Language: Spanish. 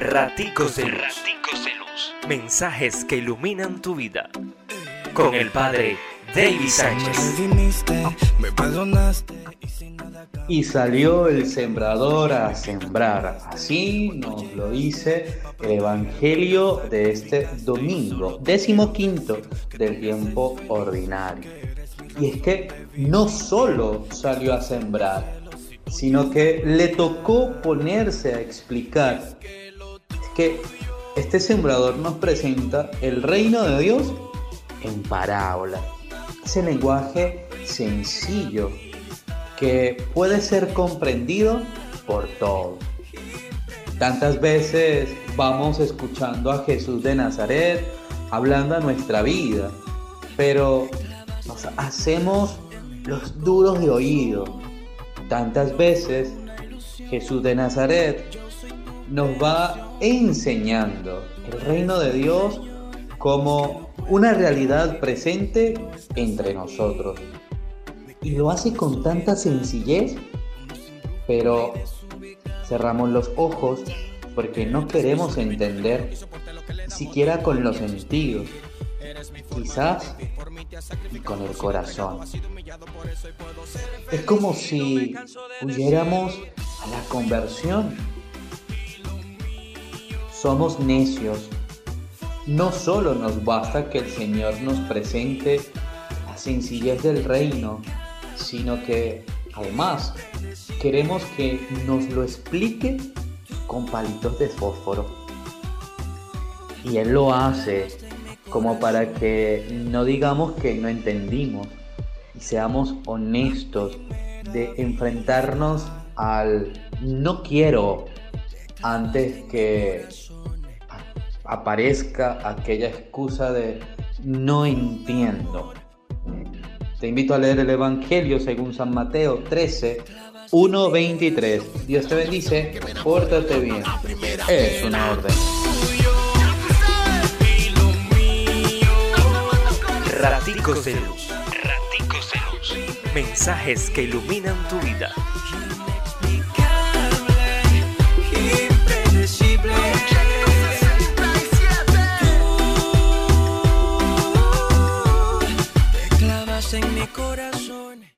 Raticos de Luz. Mensajes que iluminan tu vida. Con el Padre David Sánchez. Y salió el sembrador a sembrar. Así nos lo dice el Evangelio de este domingo, décimo quinto del tiempo ordinario. Y es que no solo salió a sembrar, sino que le tocó ponerse a explicar. Que este sembrador nos presenta el reino de Dios en parábola. Ese lenguaje sencillo que puede ser comprendido por todos. Tantas veces vamos escuchando a Jesús de Nazaret hablando a nuestra vida, pero nos hacemos los duros de oído Tantas veces Jesús de Nazaret nos va enseñando el reino de Dios como una realidad presente entre nosotros. Y lo hace con tanta sencillez, pero cerramos los ojos porque no queremos entender siquiera con los sentidos, quizás con el corazón. Es como si huyéramos a la conversión. Somos necios. No solo nos basta que el Señor nos presente la sencillez del reino, sino que además queremos que nos lo explique con palitos de fósforo. Y Él lo hace como para que no digamos que no entendimos y seamos honestos de enfrentarnos al no quiero antes que aparezca aquella excusa de no entiendo. Te invito a leer el Evangelio según San Mateo 13, 1, 23. Dios te bendice, pórtate bien. Es una orden. Raticos de luz. Raticos. Mensajes que iluminan tu vida.